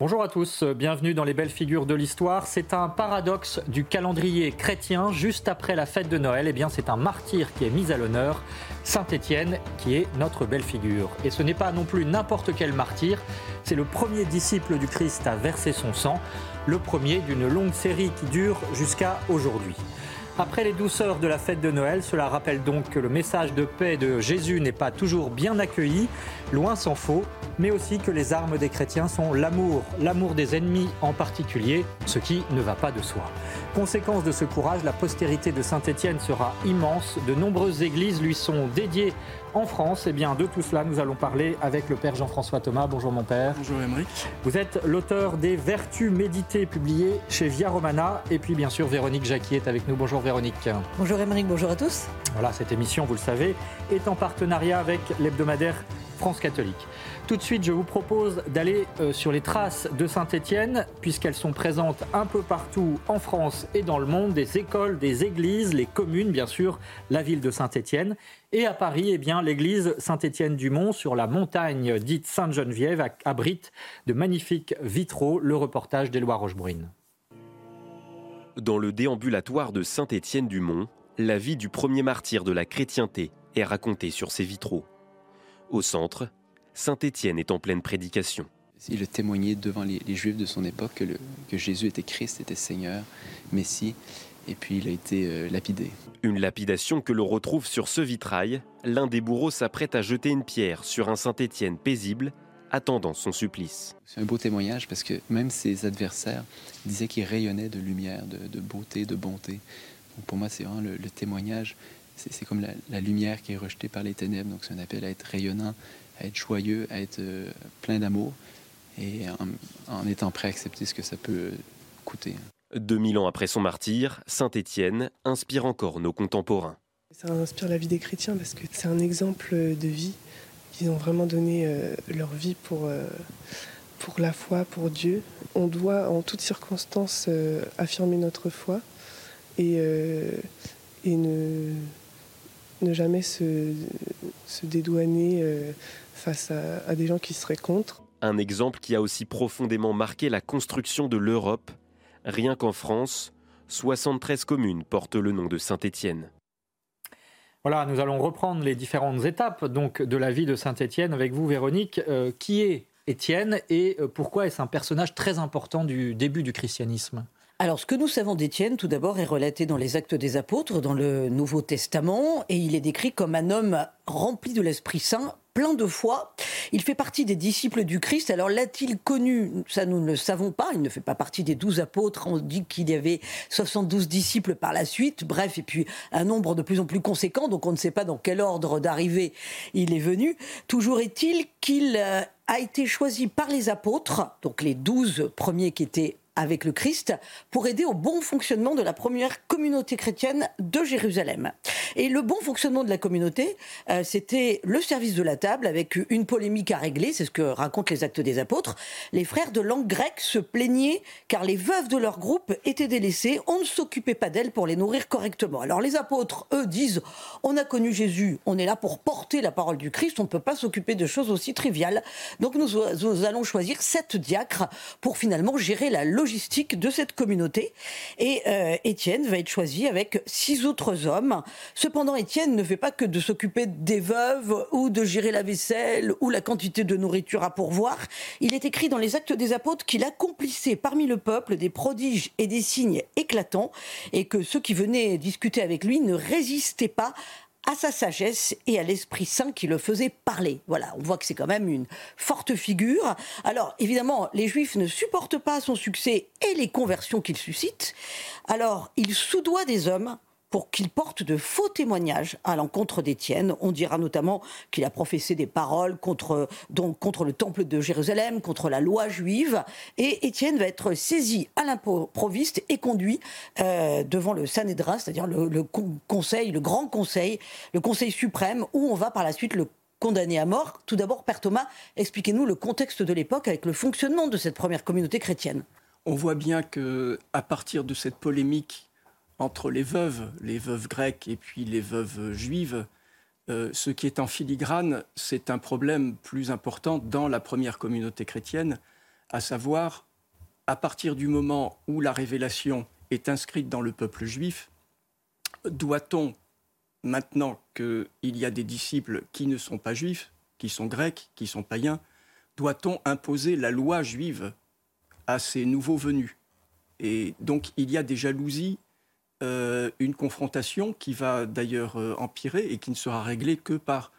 Bonjour à tous, bienvenue dans les belles figures de l'histoire. C'est un paradoxe du calendrier chrétien. Juste après la fête de Noël, eh bien c'est un martyr qui est mis à l'honneur, Saint Étienne, qui est notre belle figure. Et ce n'est pas non plus n'importe quel martyr, c'est le premier disciple du Christ à verser son sang, le premier d'une longue série qui dure jusqu'à aujourd'hui. Après les douceurs de la fête de Noël, cela rappelle donc que le message de paix de Jésus n'est pas toujours bien accueilli, loin s'en faut, mais aussi que les armes des chrétiens sont l'amour, l'amour des ennemis en particulier, ce qui ne va pas de soi. Conséquence de ce courage, la postérité de Saint Étienne sera immense, de nombreuses églises lui sont dédiées en France. Eh bien, de tout cela, nous allons parler avec le Père Jean-François Thomas. Bonjour mon Père. Bonjour Émeric. Vous êtes l'auteur des Vertus méditées publiées chez Via Romana. Et puis bien sûr, Véronique Jacqui est avec nous. Bonjour Véronique. Bonjour Émeric, bonjour à tous. Voilà, cette émission, vous le savez, est en partenariat avec l'hebdomadaire France catholique. Tout de suite, je vous propose d'aller euh, sur les traces de Saint-Étienne, puisqu'elles sont présentes un peu partout en France et dans le monde, des écoles, des églises, les communes, bien sûr, la ville de Saint-Étienne. Et à Paris, eh bien, l'église Saint-Étienne-du-Mont, sur la montagne dite Sainte-Geneviève, abrite de magnifiques vitraux. Le reportage d'Éloi Rochebrune. Dans le déambulatoire de Saint-Étienne-du-Mont, la vie du premier martyr de la chrétienté est racontée sur ces vitraux. Au centre, Saint-Étienne est en pleine prédication. Il a témoigné devant les, Juifs de son époque que, que, Jésus était Christ, était Seigneur, Messie, et puis il a été euh, lapidé. Une lapidation que l'on retrouve sur ce vitrail. L'un des bourreaux s'apprête à jeter une pierre sur un Saint-Étienne paisible, attendant son supplice. C'est un beau témoignage parce que même ses adversaires disaient qu'il rayonnait de lumière, de, beauté, de bonté. pour moi, c'est vraiment le témoignage c'est comme la, lumière qui est rejetée par les ténèbres. Donc c'est un appel à être rayonnant, à être joyeux, à être euh, plein d'amour et en, étant prêt à accepter ce que ça peut coûter. 2000 ans après son martyr, Saint Étienne inspire encore nos contemporains. Ça inspire la vie des chrétiens parce que c'est un exemple de vie. Ils ont vraiment donné euh, leur vie pour, euh, pour la foi, pour Dieu. On doit en toutes circonstances affirmer notre foi et, et ne, ne jamais se, dédouaner euh, face à, des gens qui seraient contre. Un exemple qui a aussi profondément marqué la construction de l'Europe. Rien qu'en France, 73 communes portent le nom de Saint-Étienne. Voilà, nous allons reprendre les différentes étapes donc de la vie de Saint-Étienne avec vous, Véronique. Euh, qui est Étienne et euh, pourquoi est-ce un personnage très important du début du christianisme? Alors, ce que nous savons d'Étienne, tout d'abord, est relaté dans les Actes des Apôtres, dans le Nouveau Testament, et il est décrit comme un homme rempli de l'Esprit Saint, plein de foi. Il fait partie des disciples du Christ. Alors l'a-t-il connu? Ça, nous ne le savons pas. Il ne fait pas partie des douze apôtres. On dit qu'il y avait 72 disciples par la suite. Bref, et puis un nombre de plus en plus conséquent. Donc on ne sait pas dans quel ordre d'arrivée il est venu. Toujours est-il qu'il euh, a été choisi par les apôtres, donc les douze premiers qui étaient avec le Christ pour aider au bon fonctionnement de la première communauté chrétienne de Jérusalem. Et le bon fonctionnement de la communauté, euh, c'était le service de la table avec une polémique à régler, c'est ce que racontent les actes des apôtres. Les frères de langue grecque se plaignaient car les veuves de leur groupe étaient délaissées, on ne s'occupait pas d'elles pour les nourrir correctement. Alors les apôtres, eux, disent, on a connu Jésus, on est là pour porter la parole du Christ, on ne peut pas s'occuper de choses aussi triviales. Donc nous, allons choisir sept diacres pour finalement gérer la de cette communauté. Et euh, Étienne va être choisi avec six autres hommes. Cependant, Étienne ne fait pas que de s'occuper des veuves ou de gérer la vaisselle ou la quantité de nourriture à pourvoir. Il est écrit dans les Actes des Apôtres qu'il accomplissait parmi le peuple des prodiges et des signes éclatants et que ceux qui venaient discuter avec lui ne résistaient pas à sa sagesse et à l'Esprit Saint qui le faisait parler. Voilà, on voit que c'est quand même une forte figure. Alors, évidemment, les Juifs ne supportent pas son succès et les conversions qu'il suscite. Alors, il soudoie des hommes pour qu'il porte de faux témoignages à l'encontre d'Étienne. On dira notamment qu'il a professé des paroles contre, donc, contre le temple de Jérusalem, contre la loi juive. Et Étienne va être saisi à l'improviste et conduit euh, devant le Sanhédrin, c'est-à-dire le, conseil, le grand conseil, le conseil suprême, où on va par la suite le condamner à mort. Tout d'abord, Père Thomas, expliquez-nous le contexte de l'époque avec le fonctionnement de cette première communauté chrétienne. On voit bien que à partir de cette polémique entre les veuves, les veuves grecques et puis les veuves juives, euh, ce qui est en filigrane, c'est un problème plus important dans la première communauté chrétienne, à savoir, à partir du moment où la révélation est inscrite dans le peuple juif, doit-on, maintenant qu'il y a des disciples qui ne sont pas juifs, qui sont grecs, qui sont païens, doit-on imposer la loi juive à ces nouveaux venus? Et donc il y a des jalousies euh, une confrontation qui va d'ailleurs euh, empirer et qui ne sera réglée que par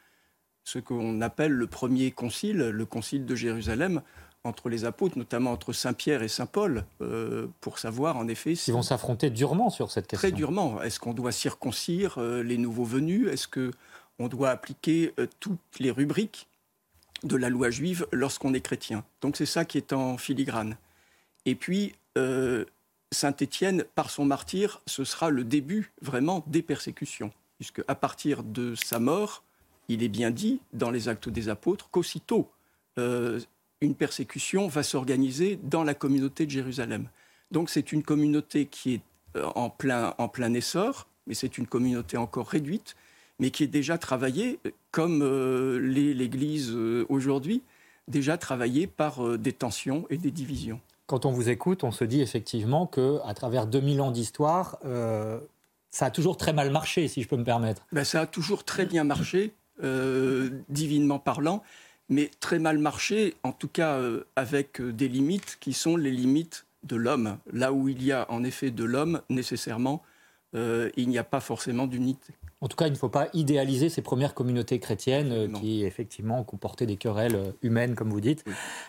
ce qu'on appelle le premier concile, le concile de Jérusalem, entre les apôtres, notamment entre Saint Pierre et Saint Paul, euh, pour savoir en effet si... Ils vont s'affronter durement sur cette question. Très durement. Est-ce qu'on doit circoncire les nouveaux venus? Est-ce qu'on doit appliquer toutes les rubriques de la loi juive lorsqu'on est chrétien? Donc c'est ça qui est en filigrane. Et puis, Saint Étienne, par son martyr, ce sera le début vraiment des persécutions, puisque à partir de sa mort, il est bien dit dans les Actes des Apôtres qu'aussitôt euh, une persécution va s'organiser dans la communauté de Jérusalem. Donc c'est une communauté qui est euh, en plein, en plein essor, mais c'est une communauté encore réduite, mais qui est déjà travaillée, comme euh, l'Église aujourd'hui, déjà travaillée par des tensions et des divisions quand on vous écoute, on se dit effectivement que à travers 2000 ans d'histoire, euh, ça a toujours très mal marché, si je peux me permettre. Ben, ça a toujours très bien marché, euh, divinement parlant, mais très mal marché, en tout cas euh, avec des limites qui sont les limites de l'homme. Là où il y a en effet de l'homme, nécessairement, il n'y a pas forcément d'unité. En tout cas, il ne faut pas idéaliser ces premières communautés chrétiennes euh, qui, effectivement, comportaient des querelles euh, humaines, comme vous dites.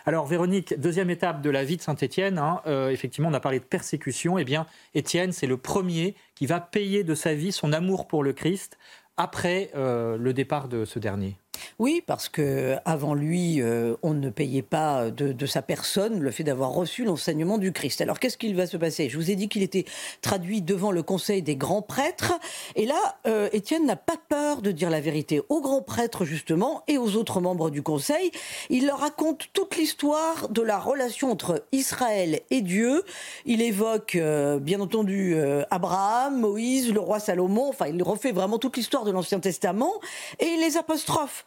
Alors, Véronique, deuxième étape de la vie de Saint-Étienne, hein, euh, effectivement, on a parlé de persécution. Eh bien, Étienne, c'est le premier qui va payer de sa vie son amour pour le Christ après le départ de ce dernier. Oui, parce que avant lui, euh, on ne payait pas de, sa personne le fait d'avoir reçu l'enseignement du Christ. Alors qu'est-ce qu'il va se passer? Je vous ai dit qu'il était traduit devant le Conseil des grands prêtres, et là, euh, Étienne n'a pas peur de dire la vérité aux grands prêtres justement et aux autres membres du Conseil. Il leur raconte toute l'histoire de la relation entre Israël et Dieu. Il évoque euh, bien entendu Abraham, Moïse, le roi Salomon. Enfin, il refait vraiment toute l'histoire de l'Ancien Testament et il les apostrophe.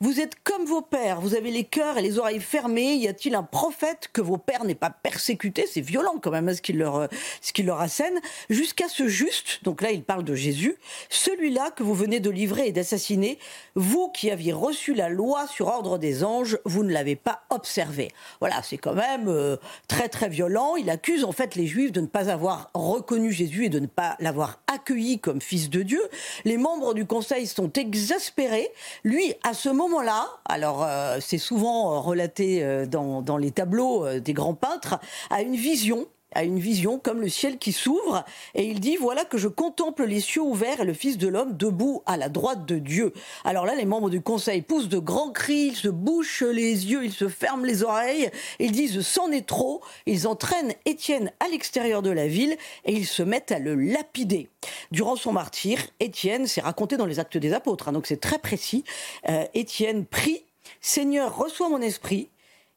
Vous êtes comme vos pères, vous avez les cœurs et les oreilles fermées. Y a-t-il un prophète que vos pères n'aient pas persécuté? C'est violent quand même hein, ce qu'il leur, euh, qu'il leur assène. Jusqu'à ce juste, donc là il parle de Jésus, celui-là que vous venez de livrer et d'assassiner, vous qui aviez reçu la loi sur ordre des anges, vous ne l'avez pas observé. Voilà, c'est quand même euh, très très violent. Il accuse en fait les Juifs de ne pas avoir reconnu Jésus et de ne pas l'avoir accueilli comme fils de Dieu. Les membres du Conseil sont exaspérés. Lui, à ce moment moment-là, alors euh, c'est souvent euh, relaté euh, dans, dans, les tableaux des grands peintres, a une vision a une vision comme le ciel qui s'ouvre et il dit voilà que je contemple les cieux ouverts et le Fils de l'homme debout à la droite de Dieu. Alors là, les membres du conseil poussent de grands cris, ils se bouchent les yeux, ils se ferment les oreilles, ils disent c'en est trop, ils entraînent Étienne à l'extérieur de la ville et ils se mettent à le lapider. Durant son martyr, Étienne, c'est raconté dans les actes des apôtres, hein, donc c'est très précis, euh, Étienne prie Seigneur, reçois mon esprit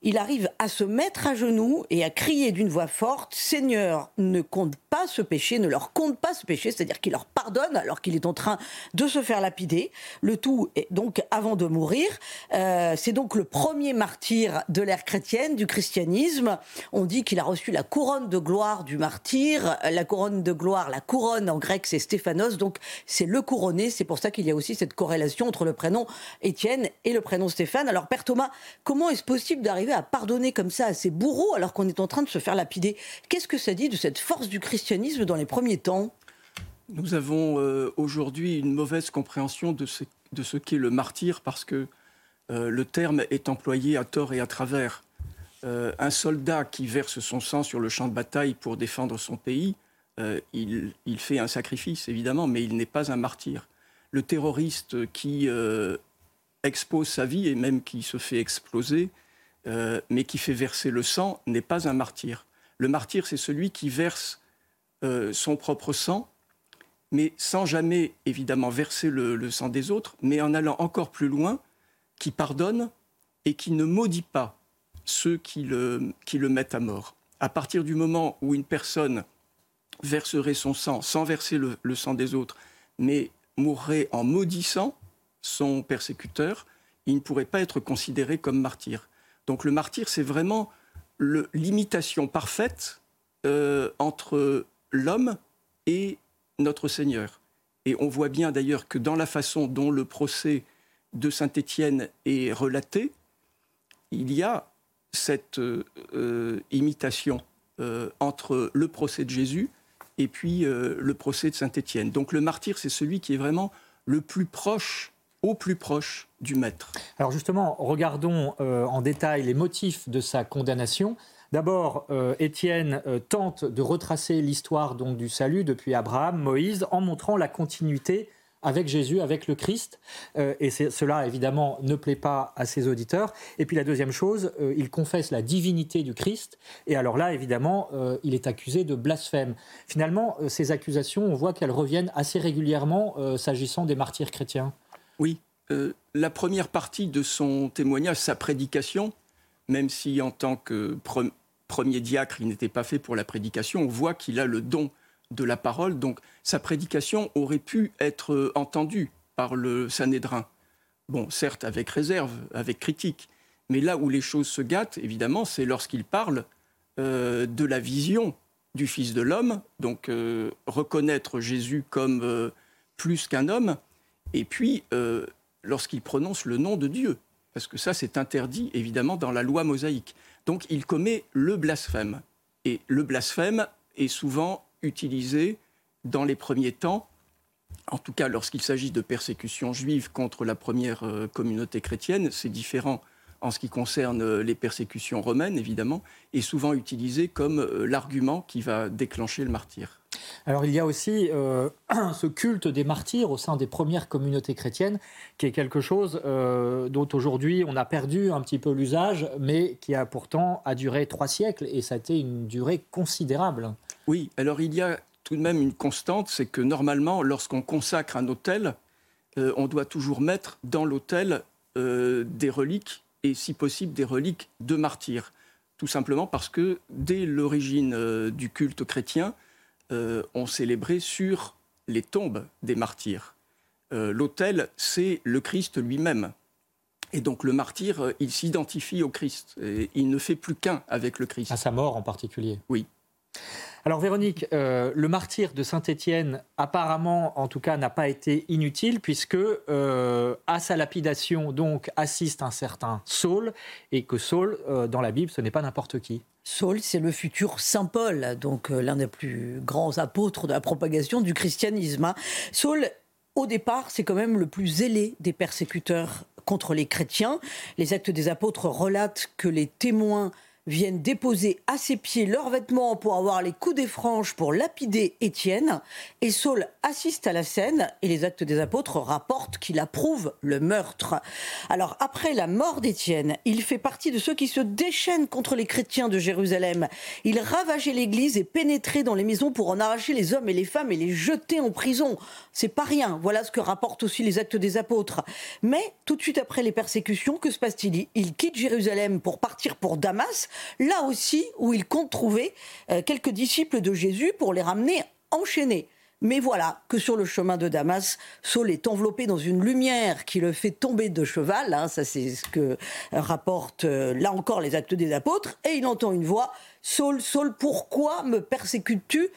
il arrive à se mettre à genoux et à crier d'une voix forte Seigneur, ne compte pas ce péché, ne leur compte pas ce péché, c'est-à-dire qu'il leur pardonne alors qu'il est en train de se faire lapider. Le tout est donc avant de mourir. Euh, c'est donc le premier martyr de l'ère chrétienne, du christianisme. On dit qu'il a reçu la couronne de gloire du martyr. La couronne de gloire, la couronne en grec, c'est Stéphanos, donc c'est le couronné. C'est pour ça qu'il y a aussi cette corrélation entre le prénom Étienne et le prénom Stéphane. Alors, Père Thomas, comment est-ce possible d'arriver à pardonner comme ça à ses bourreaux alors qu'on est en train de se faire lapider. Qu'est-ce que ça dit de cette force du christianisme dans les premiers temps? Nous avons euh, aujourd'hui une mauvaise compréhension de ce, de ce qu'est le martyr parce que euh, le terme est employé à tort et à travers. Euh, un soldat qui verse son sang sur le champ de bataille pour défendre son pays il, fait un sacrifice, évidemment, mais il n'est pas un martyr. Le terroriste qui expose sa vie et même qui se fait exploser, mais qui fait verser le sang, n'est pas un martyr. Le martyr, c'est celui qui verse son propre sang, mais sans jamais, évidemment, verser le sang des autres, mais en allant encore plus loin, qui pardonne et qui ne maudit pas ceux qui le, qui le mettent à mort. À partir du moment où une personne verserait son sang sans verser le, sang des autres, mais mourrait en maudissant son persécuteur, il ne pourrait pas être considéré comme martyr. Donc le martyr, c'est vraiment l'imitation parfaite euh, entre l'homme et notre Seigneur. Et on voit bien d'ailleurs que dans la façon dont le procès de Saint-Étienne est relaté, il y a cette euh, euh, imitation entre le procès de Jésus et puis le procès de Saint-Étienne. Donc le martyr, c'est celui qui est vraiment le plus proche au plus proche du maître. Alors justement, regardons en détail les motifs de sa condamnation. D'abord, Étienne tente de retracer l'histoire donc du salut depuis Abraham, Moïse, en montrant la continuité avec Jésus, avec le Christ. Euh, et cela, évidemment, ne plaît pas à ses auditeurs. Et puis la deuxième chose, euh, il confesse la divinité du Christ. Et alors là, évidemment, euh, il est accusé de blasphème. Finalement, ces accusations, on voit qu'elles reviennent assez régulièrement s'agissant des martyrs chrétiens. Oui. la première partie de son témoignage, sa prédication, même si en tant que premier diacre, il n'était pas fait pour la prédication, on voit qu'il a le don de la parole. Donc sa prédication aurait pu être euh, entendue par le Sanhédrin. Bon, certes avec réserve, avec critique, mais là où les choses se gâtent, évidemment, c'est lorsqu'il parle euh, de la vision du Fils de l'homme, donc euh, reconnaître Jésus comme plus qu'un homme, et puis lorsqu'il prononce le nom de Dieu, parce que ça c'est interdit évidemment dans la loi mosaïque. Donc il commet le blasphème. Et le blasphème est souvent utilisé dans les premiers temps, en tout cas lorsqu'il s'agit de persécutions juives contre la première euh, communauté chrétienne, c'est différent en ce qui concerne euh, les persécutions romaines, évidemment, et souvent utilisé comme euh, l'argument qui va déclencher le martyr. Alors il y a aussi ce culte des martyrs au sein des premières communautés chrétiennes, qui est quelque chose dont aujourd'hui on a perdu un petit peu l'usage, mais qui a pourtant duré trois siècles, et ça a été une durée considérable. Oui, alors il y a tout de même une constante, c'est que normalement, lorsqu'on consacre un hôtel, euh, on doit toujours mettre dans l'hôtel euh, des reliques, et si possible des reliques de martyrs. Tout simplement parce que dès l'origine euh, du culte chrétien, on célébrait sur les tombes des martyrs. l'autel, c'est le Christ lui-même. Et donc le martyr, il s'identifie au Christ. Et il ne fait plus qu'un avec le Christ. À sa mort en particulier. Oui. Alors Véronique, euh, le martyr de Saint-Étienne, apparemment, en tout cas, n'a pas été inutile puisque euh, à sa lapidation donc assiste un certain Saul et que Saul, euh, dans la Bible, ce n'est pas n'importe qui. Saul, c'est le futur Saint Paul, donc l'un des plus grands apôtres de la propagation du christianisme. Hein. Saul, au départ, c'est quand même le plus zélé des persécuteurs contre les chrétiens. Les actes des apôtres relatent que les témoins viennent déposer à ses pieds leurs vêtements pour avoir les coups des franges pour lapider Étienne. Et Saul assiste à la scène et les actes des apôtres rapportent qu'il approuve le meurtre. Alors après la mort d'Étienne, il fait partie de ceux qui se déchaînent contre les chrétiens de Jérusalem. Il ravageait l'église et pénétrait dans les maisons pour en arracher les hommes et les femmes et les jeter en prison. C'est pas rien. Voilà ce que rapportent aussi les actes des apôtres. Mais tout de suite après les persécutions, que se passe-t-il? Il quitte Jérusalem pour partir pour Damas là aussi où il compte trouver euh, quelques disciples de Jésus pour les ramener enchaînés. Mais voilà que sur le chemin de Damas, Saul est enveloppé dans une lumière qui le fait tomber de cheval. Hein, ça, c'est ce que rapportent euh, là encore les actes des apôtres. Et il entend une voix Saul, Saul, pourquoi me persécutes-tu?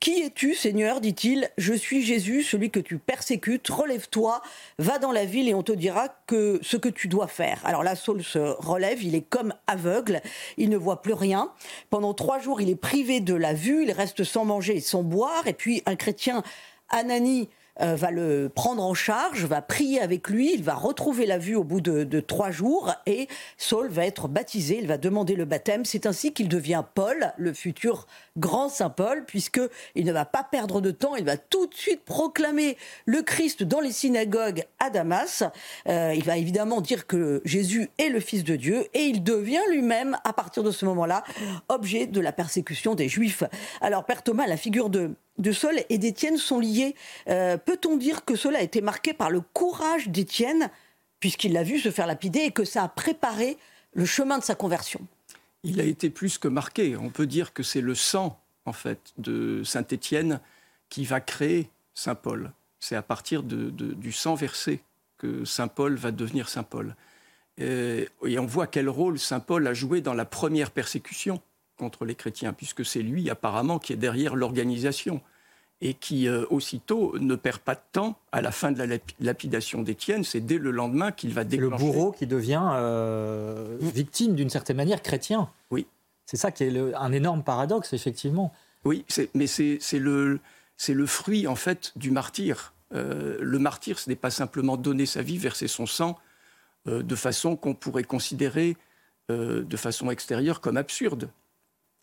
Qui es-tu, Seigneur? dit-il. Je suis Jésus, celui que tu persécutes. Relève-toi, va dans la ville et on te dira que ce que tu dois faire. Alors là, Saul se relève, il est comme aveugle, il ne voit plus rien. Pendant trois jours, il est privé de la vue, il reste sans manger et sans boire. Et puis un chrétien, Anani, euh, va le prendre en charge, va prier avec lui, il va retrouver la vue au bout de, trois jours et Saul va être baptisé, il va demander le baptême. C'est ainsi qu'il devient Paul, le futur grand Saint Paul, puisque il ne va pas perdre de temps, il va tout de suite proclamer le Christ dans les synagogues à Damas. Euh, il va évidemment dire que Jésus est le Fils de Dieu et il devient lui-même, à partir de ce moment-là, objet de la persécution des Juifs. Alors, Père Thomas, la figure de, de Saul et d'Étienne sont liées. Euh, peut-on dire que cela a été marqué par le courage d'Étienne, puisqu'il l'a vu se faire lapider, et que ça a préparé le chemin de sa conversion? Il a été plus que marqué. On peut dire que c'est le sang, en fait, de Saint Étienne qui va créer Saint Paul. C'est à partir du sang versé que Saint Paul va devenir Saint Paul. Et on voit quel rôle Saint Paul a joué dans la première persécution contre les chrétiens, puisque c'est lui apparemment qui est derrière l'organisation et qui euh, aussitôt ne perd pas de temps à la fin de la lapidation d'Étienne. C'est dès le lendemain qu'il va déclencher. Le bourreau qui devient euh, victime d'une certaine manière chrétien. Oui. C'est ça qui est un énorme paradoxe, effectivement. Oui, mais c'est le, le fruit en fait du martyr. Euh, le martyr, ce n'est pas simplement donner sa vie, verser son sang, de façon qu'on pourrait considérer de façon extérieure comme absurde.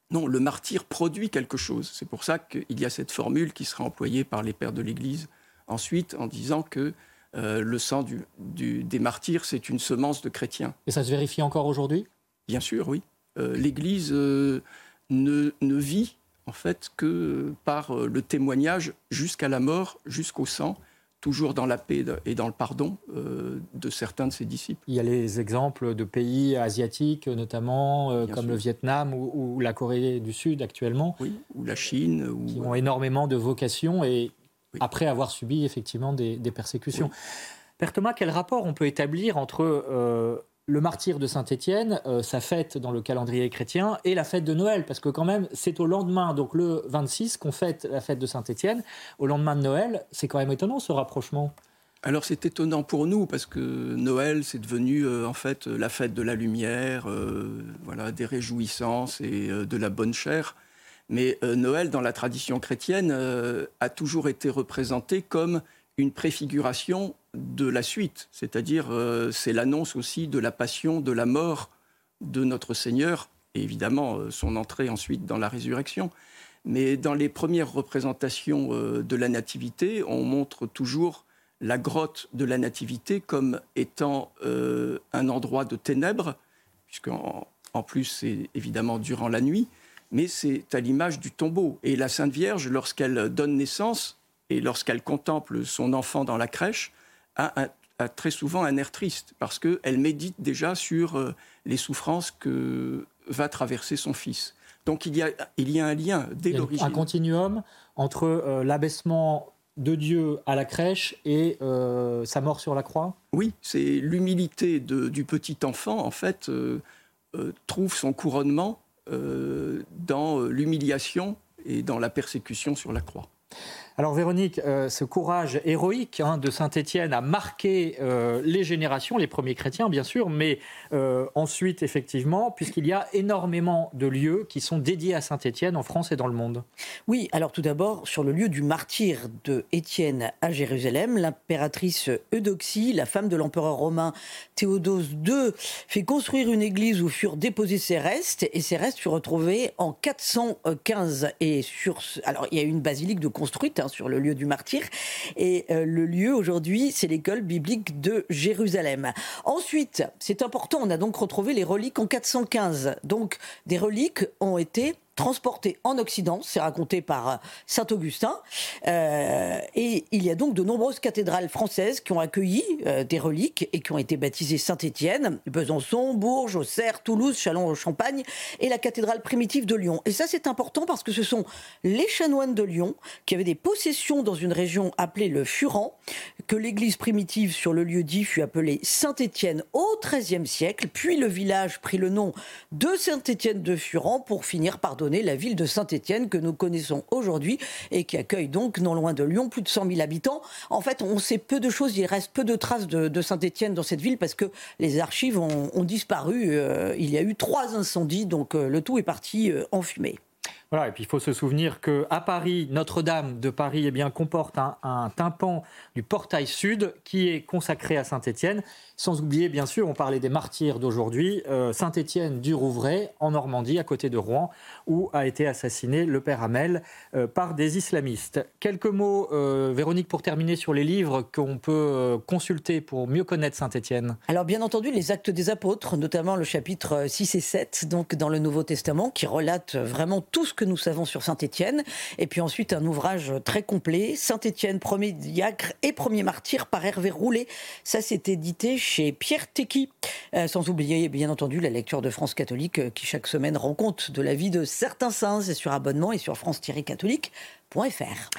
Non, le martyr produit quelque chose. C'est pour ça qu'il y a cette formule qui sera employée par les pères de l'Église ensuite en disant que euh, le sang des martyrs, c'est une semence de chrétiens. Et ça se vérifie encore aujourd'hui? Bien sûr, oui. Euh, L'Église euh, ne, vit en fait que par le témoignage jusqu'à la mort, jusqu'au sang, toujours dans la paix et dans le pardon euh, de certains de ses disciples. Il y a les exemples de pays asiatiques, notamment euh, comme le Vietnam ou, la Corée du Sud actuellement. Oui, ou la Chine. Qui ont énormément de vocations et après avoir subi effectivement des, persécutions. Père Thomas, quel rapport on peut établir entre euh, le martyr de Saint-Étienne, euh, sa fête dans le calendrier chrétien, et la fête de Noël, parce que quand même, c'est au lendemain, donc le 26, qu'on fête la fête de Saint-Étienne. Au lendemain de Noël, c'est quand même étonnant ce rapprochement. Alors c'est étonnant pour nous parce que Noël c'est devenu euh, en fait la fête de la lumière, euh, voilà des réjouissances et de la bonne chair. Mais Noël dans la tradition chrétienne a toujours été représenté comme une préfiguration de la suite, c'est-à-dire euh, c'est l'annonce aussi de la passion, de la mort de notre Seigneur, et évidemment euh, son entrée ensuite dans la résurrection. Mais dans les premières représentations euh, de la Nativité, on montre toujours la grotte de la Nativité comme étant un endroit de ténèbres, puisqu'en en plus c'est évidemment durant la nuit, mais c'est à l'image du tombeau. Et la Sainte Vierge, lorsqu'elle donne naissance, et lorsqu'elle contemple son enfant dans la crèche, a, très souvent un air triste, parce qu'elle médite déjà sur euh, les souffrances que va traverser son fils. Donc il y a, il y a un lien dès l'origine. Un continuum entre euh, l'abaissement de Dieu à la crèche et euh, sa mort sur la croix? Oui, c'est l'humilité du petit enfant, en fait, trouve son couronnement dans l'humiliation et dans la persécution sur la croix. Alors Véronique, euh, ce courage héroïque hein, de Saint-Étienne a marqué euh, les générations, les premiers chrétiens bien sûr, mais euh, ensuite effectivement, puisqu'il y a énormément de lieux qui sont dédiés à Saint-Étienne en France et dans le monde. Oui, alors tout d'abord, sur le lieu du martyr de Étienne à Jérusalem, l'impératrice Eudoxie, la femme de l'empereur romain Théodose II, fait construire une église où furent déposés ses restes, et ces restes furent retrouvés en 415. Et sur, alors il y a une basilique de construite, hein, sur le lieu du martyr. Et euh, le lieu aujourd'hui, c'est l'école biblique de Jérusalem. Ensuite, c'est important, on a donc retrouvé les reliques en 415. Donc des reliques ont été transporté en Occident, c'est raconté par euh, Saint Augustin. Euh, et il y a donc de nombreuses cathédrales françaises qui ont accueilli euh, des reliques et qui ont été baptisées Saint-Étienne, Besançon, Bourges, Auxerre, Toulouse, Châlons-Champagne et la cathédrale primitive de Lyon. Et ça c'est important parce que ce sont les chanoines de Lyon qui avaient des possessions dans une région appelée le Furan, que l'église primitive sur le lieu dit fut appelée Saint-Étienne au XIIIe siècle, puis le village prit le nom de Saint-Étienne de Furan pour finir par donner la ville de Saint-Étienne que nous connaissons aujourd'hui et qui accueille donc, non loin de Lyon, plus de 100 000 habitants. En fait, on sait peu de choses, il reste peu de traces de, Saint-Étienne dans cette ville parce que les archives ont, disparu. Euh, il y a eu trois incendies, donc euh, le tout est parti euh, en fumée. Voilà, et puis il faut se souvenir que à Paris, Notre-Dame de Paris eh bien, comporte un, un, tympan du portail sud qui est consacré à Saint-Étienne. Sans oublier, bien sûr, on parlait des martyrs d'aujourd'hui, euh, Saint-Étienne du Rouvray, en Normandie, à côté de Rouen, où a été assassiné le père Hamel euh, par des islamistes. Quelques mots, euh, Véronique, pour terminer sur les livres qu'on peut consulter pour mieux connaître Saint-Étienne. Alors, bien entendu, les actes des apôtres, notamment le chapitre 6 et 7, donc dans le Nouveau Testament, qui relate vraiment tout ce que nous savons sur Saint-Étienne. Et puis ensuite, un ouvrage très complet, Saint-Étienne, premier diacre et premier martyr par Hervé Roulet. Ça, c'est édité chez Pierre Tecky. Euh, sans oublier, bien entendu, la lecture de France catholique euh, qui chaque semaine rend compte de la vie de certains saints. C'est sur abonnement et sur france-catholique.fr.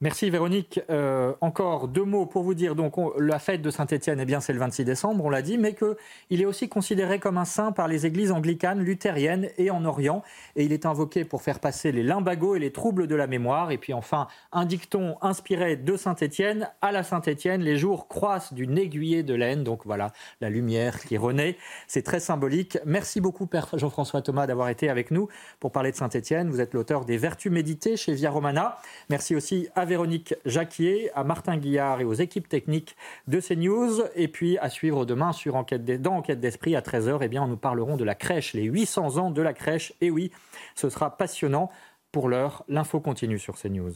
Merci Véronique. Euh, encore deux mots pour vous dire. Donc, la fête de Saint-Étienne, eh bien, c'est le 26 décembre, on l'a dit, mais qu'il est aussi considéré comme un saint par les églises anglicanes, luthériennes et en Orient. Et il est invoqué pour faire passer les limbagos et les troubles de la mémoire. Et puis enfin, un dicton inspiré de Saint-Étienne. À la Saint-Étienne, les jours croissent d'une aiguillée de laine. Donc voilà, la lumière qui renaît. C'est très symbolique. Merci beaucoup, Père Jean-François Thomas, d'avoir été avec nous pour parler de Saint-Étienne. Vous êtes l'auteur des Vertus méditées chez Via Romana. Merci aussi à Véronique Jacquier, à Martin Guillard et aux équipes techniques de CNews. Et puis à suivre demain sur Enquête dans Enquête d'Esprit à 13h, eh bien, nous parlerons de la crèche, les 800 ans de la crèche. Et oui, ce sera passionnant. Pour l'heure, l'info continue sur CNews.